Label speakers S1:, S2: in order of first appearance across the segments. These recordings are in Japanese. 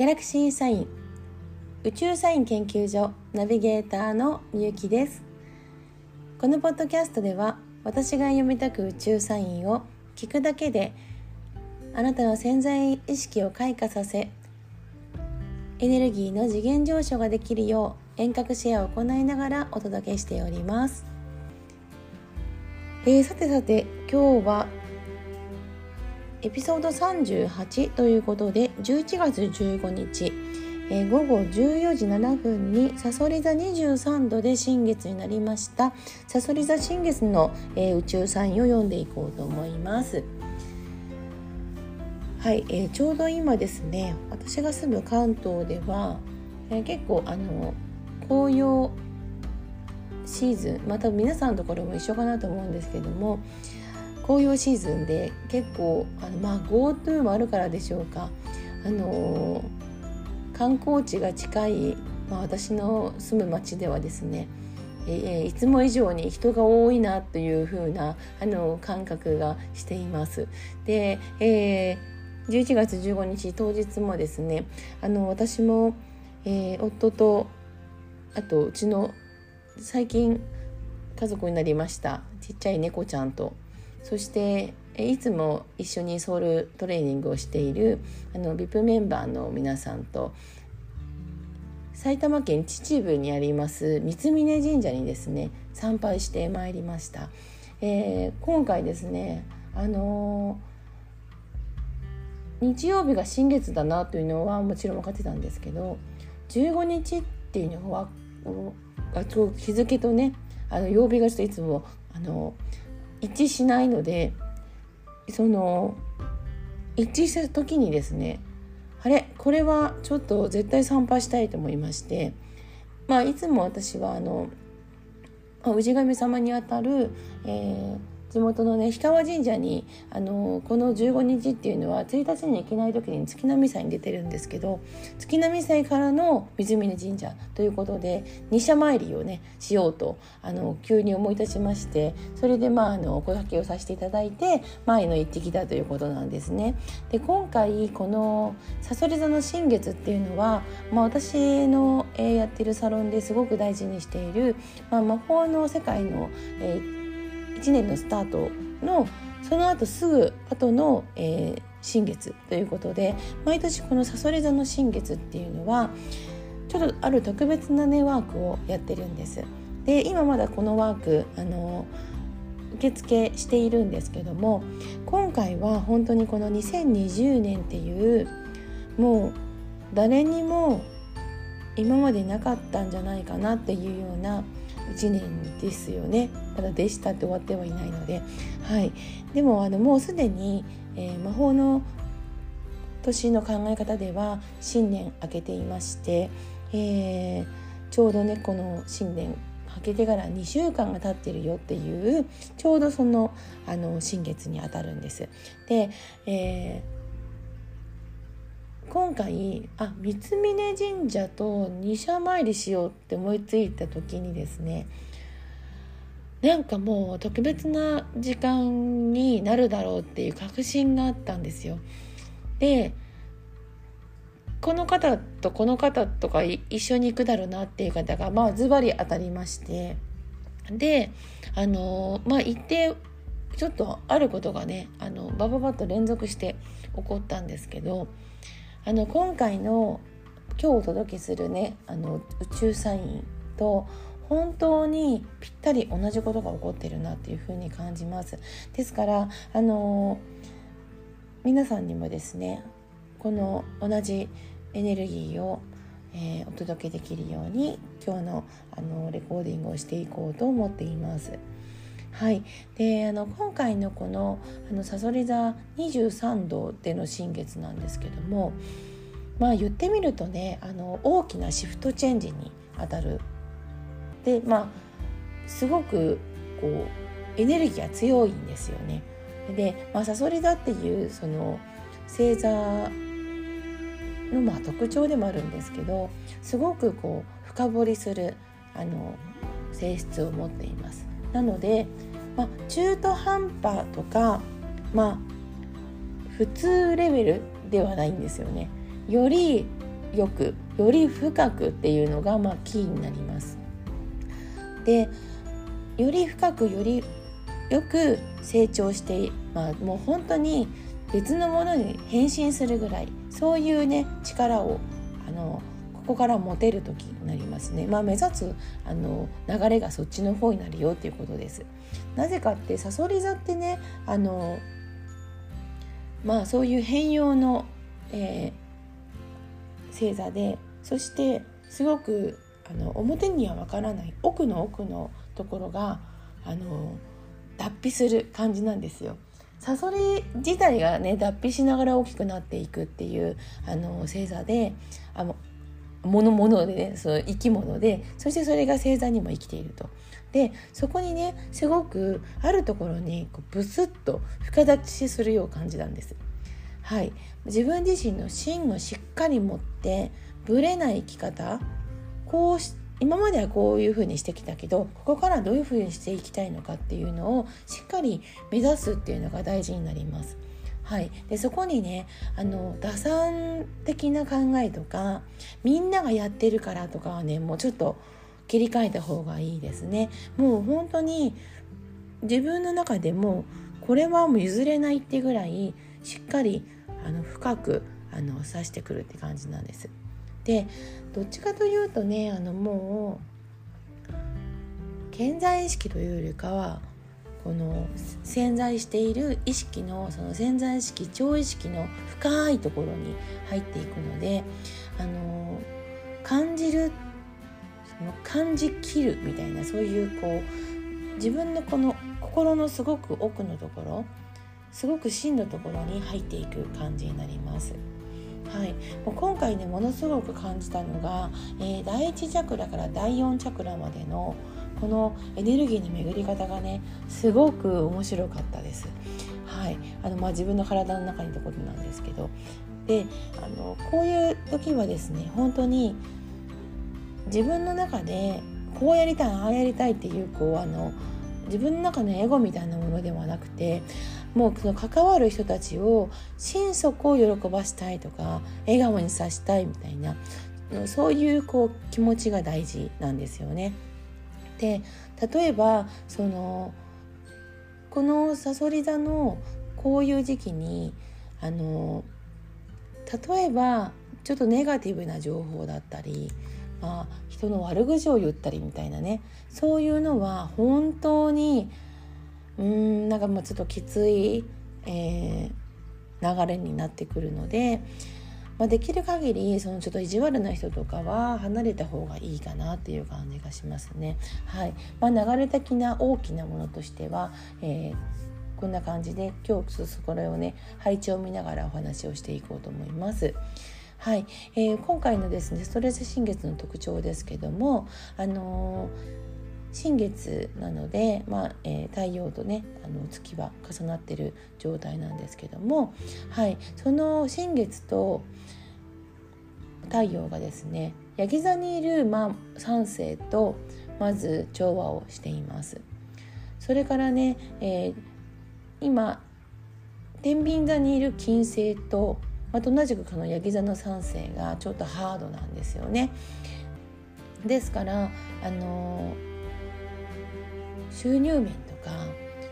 S1: ギャラクシーサイン。宇宙サイン研究所ナビゲーターのみゆきです。このポッドキャストでは私が読みたく宇宙サインを聞くだけであなたの潜在意識を開花させエネルギーの次元上昇ができるよう遠隔シェアを行いながらお届けしております、えー、さてさて今日はエピソード38ということで11月15日、えー、午後14時7分にさそり座23度で新月になりました。さそり座新月の、えー、宇宙サインを読んでいこうと思います。はい、えー、ちょうど今ですね私が住む関東では、えー、結構あの紅葉シーズンまた皆さんのところも一緒かなと思うんですけども紅葉シーズンで結構あのまあ GoTo もあるからでしょうかあの観光地が近い、まあ、私の住む町ではですねえー、いつも以上に人が多いなという風なあな感覚がしています。で、えー、11月15日当日もですねあの私も、えー、夫とあとうちの最近家族になりましたちっちゃい猫ちゃんとそしていつも一緒にソウルトレーニングをしているあの VIP メンバーの皆さんと埼玉県秩父にあります三峯神社にですね参拝してまいりました、えー、今回ですねあのー、日曜日が新月だなというのはもちろん分かってたんですけど15日っていうのは日付とねあの曜日がちょっといつもあのー一致しないのでその一致した時にですねあれこれはちょっと絶対参拝したいと思いましてまあいつも私はあの氏神様にあたる、えー地元のね氷川神社にあのこの15日っていうのは1日に行けない時に月並祭に出てるんですけど月並祭からの水峰神社ということで二社参りをねしようとあの急に思い立ちましてそれでまああのお声掛けをさせていただいて前の行ってきたということなんですね。で今回このさそり座の新月っていうのは、まあ、私の、え、やってるサロンですごく大事にしている、まあ、魔法の世界の、えー1年のスタートのその後すぐ後の、えー、新月ということで毎年このさそり座の新月っていうのはちょっとある特別なねワークをやってるんです。で今まだこのワークあの受付しているんですけども今回は本当にこの2020年っていうもう誰にも今までなかったんじゃないかなっていうような1年ですよね。ただでしたって終わってはいないので、はい、でもあのもうすでに、えー、魔法の年の考え方では新年明けていまして、えー、ちょうどねこの新年明けてから2週間が経ってるよっていうちょうどそのあの新月にあたるんです。で、えー今回あ三峯神社と二社参りしようって思いついた時にですねなんかもう特別な時間になるだろうっていう確信があったんですよ。でこの方とこの方とか一緒に行くだろうなっていう方がまあズバリ当たりましてであのまあ行ってちょっとあることがねあのバババッと連続して起こったんですけどあの今回の今日お届けするねあの宇宙サインと本当にぴったり同じことが起こってるなっていうふうに感じますですからあの皆さんにもですねこの同じエネルギーを、えー、お届けできるように今日のあのレコーディングをしていこうと思っています。はい、であの今回のこのあのさそり座23度での新月なんですけどもまあ言ってみるとねあの大きなシフトチェンジにあたるでまあすごくこうエネルギーが強いんですよね。で、まあ、サソリ座っていうその星座のまあ特徴でもあるんですけどすごくこう深掘りするあの性質を持っています。なので、まあ、中途半端とか、まあ、普通レベルではないんですよね。よりよくより深くっていうのがまあキーになります。でより深くよりよく成長して、まあ、もう本当に別のものに変身するぐらいそういうね力をあのここから持てる時になりますね。まあ、目指すあの流れがそっちの方になるよっていうことです。なぜかってさそり座ってねあのまあそういう変容の、えー、星座でそしてすごくあの表にはわからない奥の奥のところがあの脱皮する感じなんですよ。サソリ自体がね脱皮しながら大きくなっていくっていうあの星座であの物々でねその生き物でそしてそれが星座にも生きていると。でそこにねすごくあるところにこうブスッと深立ちするよう感じなんです。はい、自分自身の芯をしっかり持ってぶれない生き方こうし今まではこういうふうにしてきたけどここからどういうふうにしていきたいのかっていうのをしっかり目指すっていうのが大事になります。はい、でそこにねあの打算的な考えとかみんながやってるからとかはねもうちょっと切り替えた方がいいですね。もう本当に自分の中でもこれはもう譲れないってぐらいしっかりあの深くあの指してくるって感じなんです。でどっちかというとねあのもう健在意識というよりかはこの潜在している意識のその潜在意識超意識の深いところに入っていくのであの感じるその感じきるみたいなそういうこう自分のこの心のすごく奥のところすごく真のところに入っていく感じになります。はい、もう今回ねものすごく感じたのが、えー、第1チャクラから第4チャクラまでのこのエネルギーの巡り方がねすごく面白かったです。はい。あのまあ、自分の体の中にいたことなんですけど。であのこういう時はですね本当に自分の中でこうやりたいああやりたいっていうこうあの自分の中のエゴみたいなものではなくてもうその関わる人たちを心底を喜ばしたいとか笑顔にさせたいみたいなそういうこう気持ちが大事なんですよね。で例えばそのこのさそり座のこういう時期にあの例えばちょっとネガティブな情報だったり、まあ、人の悪口を言ったりみたいなねそういうのは本当にうんなんかもうちょっときつい、えー、流れになってくるのでまあ、できる限りそのちょっと意地悪な人とかは離れた方がいいかなっていう感じがしますね。はいまあ、流れ的な大きなものとしては、えー、こんな感じで今日これをね配置を見ながらお話をしていこうと思います。はい、えー、今回のですねストレス新月の特徴ですけどもあのー新月なので、まあえー、太陽とねあの月は重なってる状態なんですけども、はい、その新月と太陽がですねヤギ座にいる、まあ、3星とまず調和をしています。それからね、えー、今天秤座にいる金星とまた同じくこのヤギ座の3星がちょっとハードなんですよね。ですからあのー収入面とか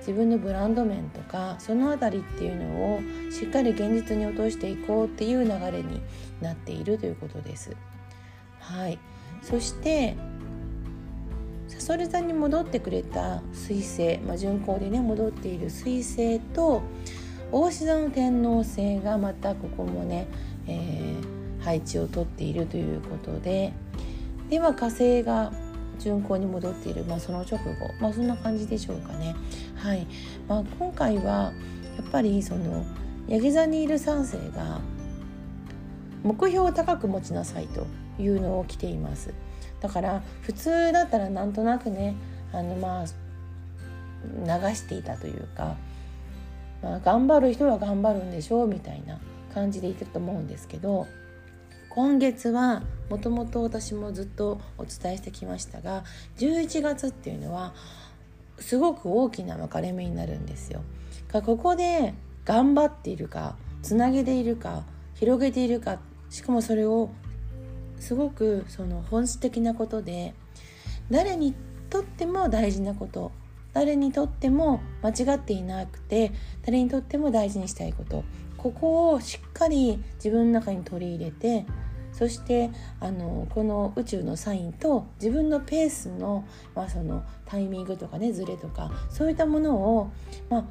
S1: 自分のブランド面とかその辺りっていうのをしっかり現実に落としていこうっていう流れになっているということです。はい、そしてさそり座に戻ってくれた彗星、まあ、巡行でね戻っている彗星と大志座の天王星がまたここもね、えー、配置をとっているということででは火星が巡行に戻っている、まあ、その直後、まあ、そんな感じでしょうかね。はいまあ、今回はやっぱりそのヤギ座にいる3世が目標を高く持ちなさいというのを着ています。だから普通だったらなんとなくねあのまあ流していたというか、まあ、頑張る人は頑張るんでしょうみたいな感じで言ってると思うんですけど今月はもともと私もずっとお伝えしてきましたが11月っていうのはすごく大きな分かれ目になるんですよ。ここで頑張っているかつなげているか広げているかしかもそれをすごくその本質的なことで誰にとっても大事なこと誰にとっても間違っていなくて誰にとっても大事にしたいことここをしっかり自分の中に取り入れてそしてあのこの宇宙のサインと自分のペースの,、まあそのタイミングとかねズレとかそういったものを、ま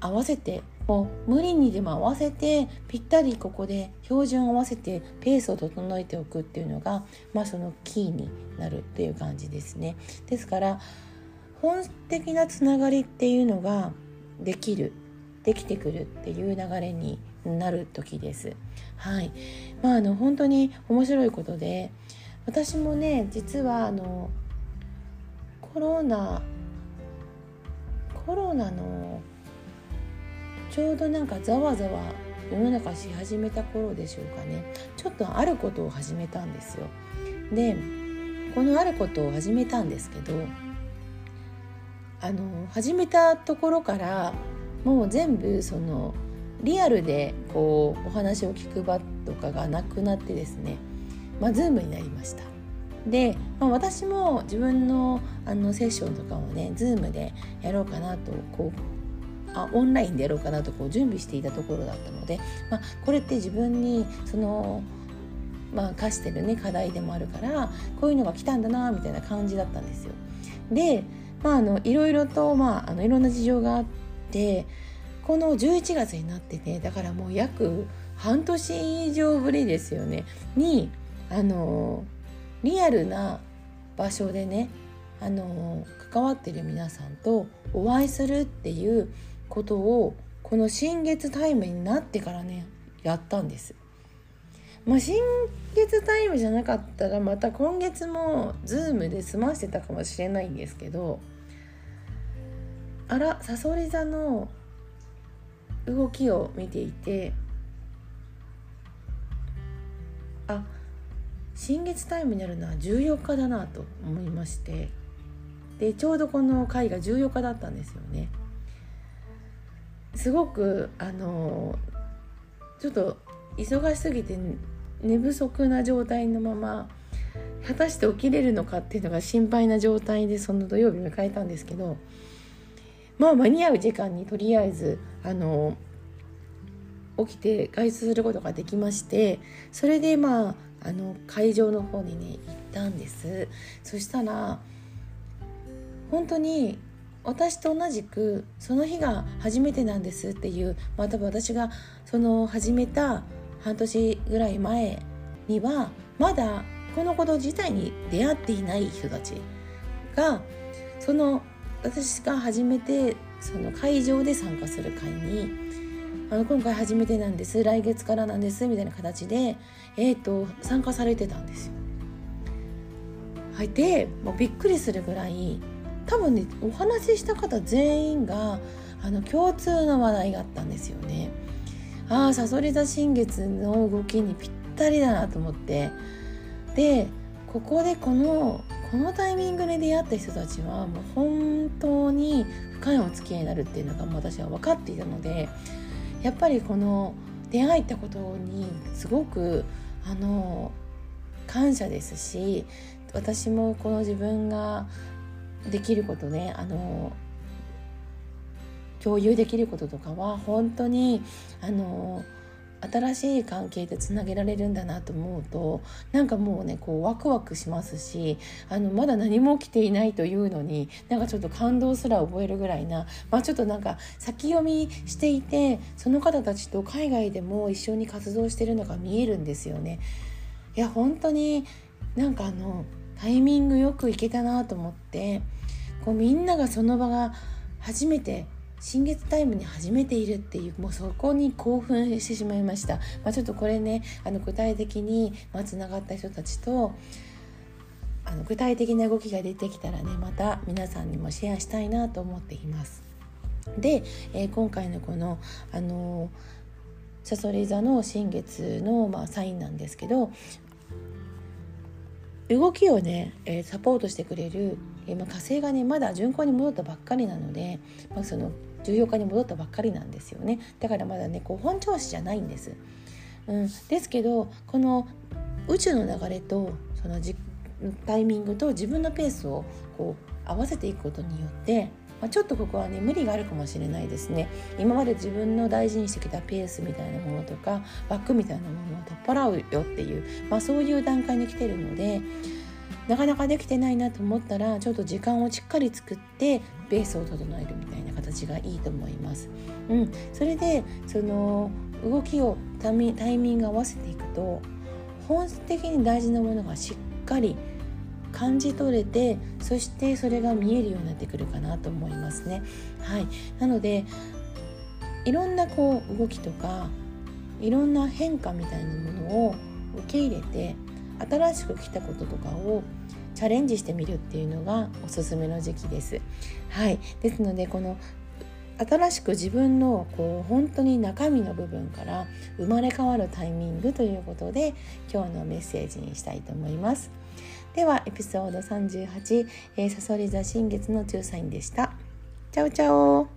S1: あ、合わせてもう無理にでも合わせてぴったりここで標準を合わせてペースを整えておくっていうのが、まあ、そのキーになるっていう感じですね。ですから本的なつながりっていうのができるできてくるっていう流れになる時です。はい、まああの本当に面白いことで私もね実はあのコロナコロナのちょうどなんかざわざわ世の中し始めた頃でしょうかねちょっとあることを始めたんですよ。でこのあることを始めたんですけどあの始めたところからもう全部そのリアルでこうお話を聞く場とかがなくなってですねまあ Zoom になりました。で、まあ、私も自分のあのセッションとかもね Zoom でやろうかなとこうあオンラインでやろうかなとこう準備していたところだったので、まあ、これって自分にそのまあ課してるね課題でもあるからこういうのが来たんだなみたいな感じだったんですよ。でまああのいろいろと、まあ、あのいろんな事情があってこの11月になってねだからもう約半年以上ぶりですよねにあのリアルな場所でねあの関わってる皆さんとお会いするっていうことをこの新月タイムになってからねやったんです。まあ、新月タイムじゃなかったらまた今月もズームで済ませてたかもしれないんですけどあらさそり座の動きを見ていてあ新月タイムになるのは14日だなと思いましてでちょうどこの回が14日だったんですよね。すごくあのちょっと忙しすぎて寝不足な状態のまま果たして起きれるのかっていうのが心配な状態でその土曜日迎えたんですけどまあ間に合う時間にとりあえずあの起きて外出することができましてそれでまああの会場の方にね行ったんです。そしたら本当に私と同じくその日が初めてなんですっていう、まあ、多分私がその始めた半年ぐらい前にはまだこのこと自体に出会っていない人たちがその私が初めてその会場で参加する会にあの今回初めてなんです来月からなんですみたいな形で、えーと、参加されてたんですよ。はい、でもうびっくりするぐらい多分ねお話しした方全員があの共通の話題があったんですよね。ああさそり座新月の動きにぴったりだなと思ってでここでこのこのタイミングで出会った人たちはもう本当に深いお付き合いになるっていうのがもう私は分かっていたのでやっぱりこの出会えたことにすごくあの感謝ですし私もこの自分ができることねあの共有できることとかは本当にあの新しい関係でつなげられるんだなと思うとなんかもうねこうワクワクしますしあのまだ何も起きていないというのになんかちょっと感動すら覚えるぐらいな、まあ、ちょっとなんか先読みしていてその方たちと海外でも一緒に活動してるのが見えるんですよね。いや本当になんかあのタイミングよく行けたなと思ってこうみんながその場が初めて新月タイムに初めているっていうもうそこに興奮してしまいました、まあ、ちょっとこれねあの具体的につながった人たちとあの具体的な動きが出てきたらねまた皆さんにもシェアしたいなと思っています。で、えー、今回のこのあのさそり座の新月の、まあ、サインなんですけど動きをね、え、サポートしてくれる、えまあ、火星がねまだ巡航に戻ったばっかりなので、まあ、その14日に戻ったばっかりなんですよねだからまだねこう本調子じゃないんです。うん、ですけどこの宇宙の流れとそのじタイミングと自分のペースをこう合わせていくことによってまあ、ちょっとここはね無理があるかもしれないですね今まで自分の大事にしてきたペースみたいなものとかバックみたいなものを取っ払うよっていう、まあ、そういう段階に来てるのでなかなかできてないなと思ったらちょっと時間をしっかり作ってベースを整えるみたいな形がいいと思います。うん、それでその動きをタイミング合わせていくと本質的に大事なものがしっかり感じ取れてそしてそれが見えるようになってくるかなと思いますね。はい、なのでいろんなこう動きとかいろんな変化みたいなものを受け入れて新しく来たこととかをチャレンジしてみるっていうのがおすすめの時期です。はい、ですのでこの新しく自分のこう本当に中身の部分から生まれ変わるタイミングということで今日のメッセージにしたいと思います。ではエピソード38、えー、サソリ座新月の仲裁でした。チャオチャオ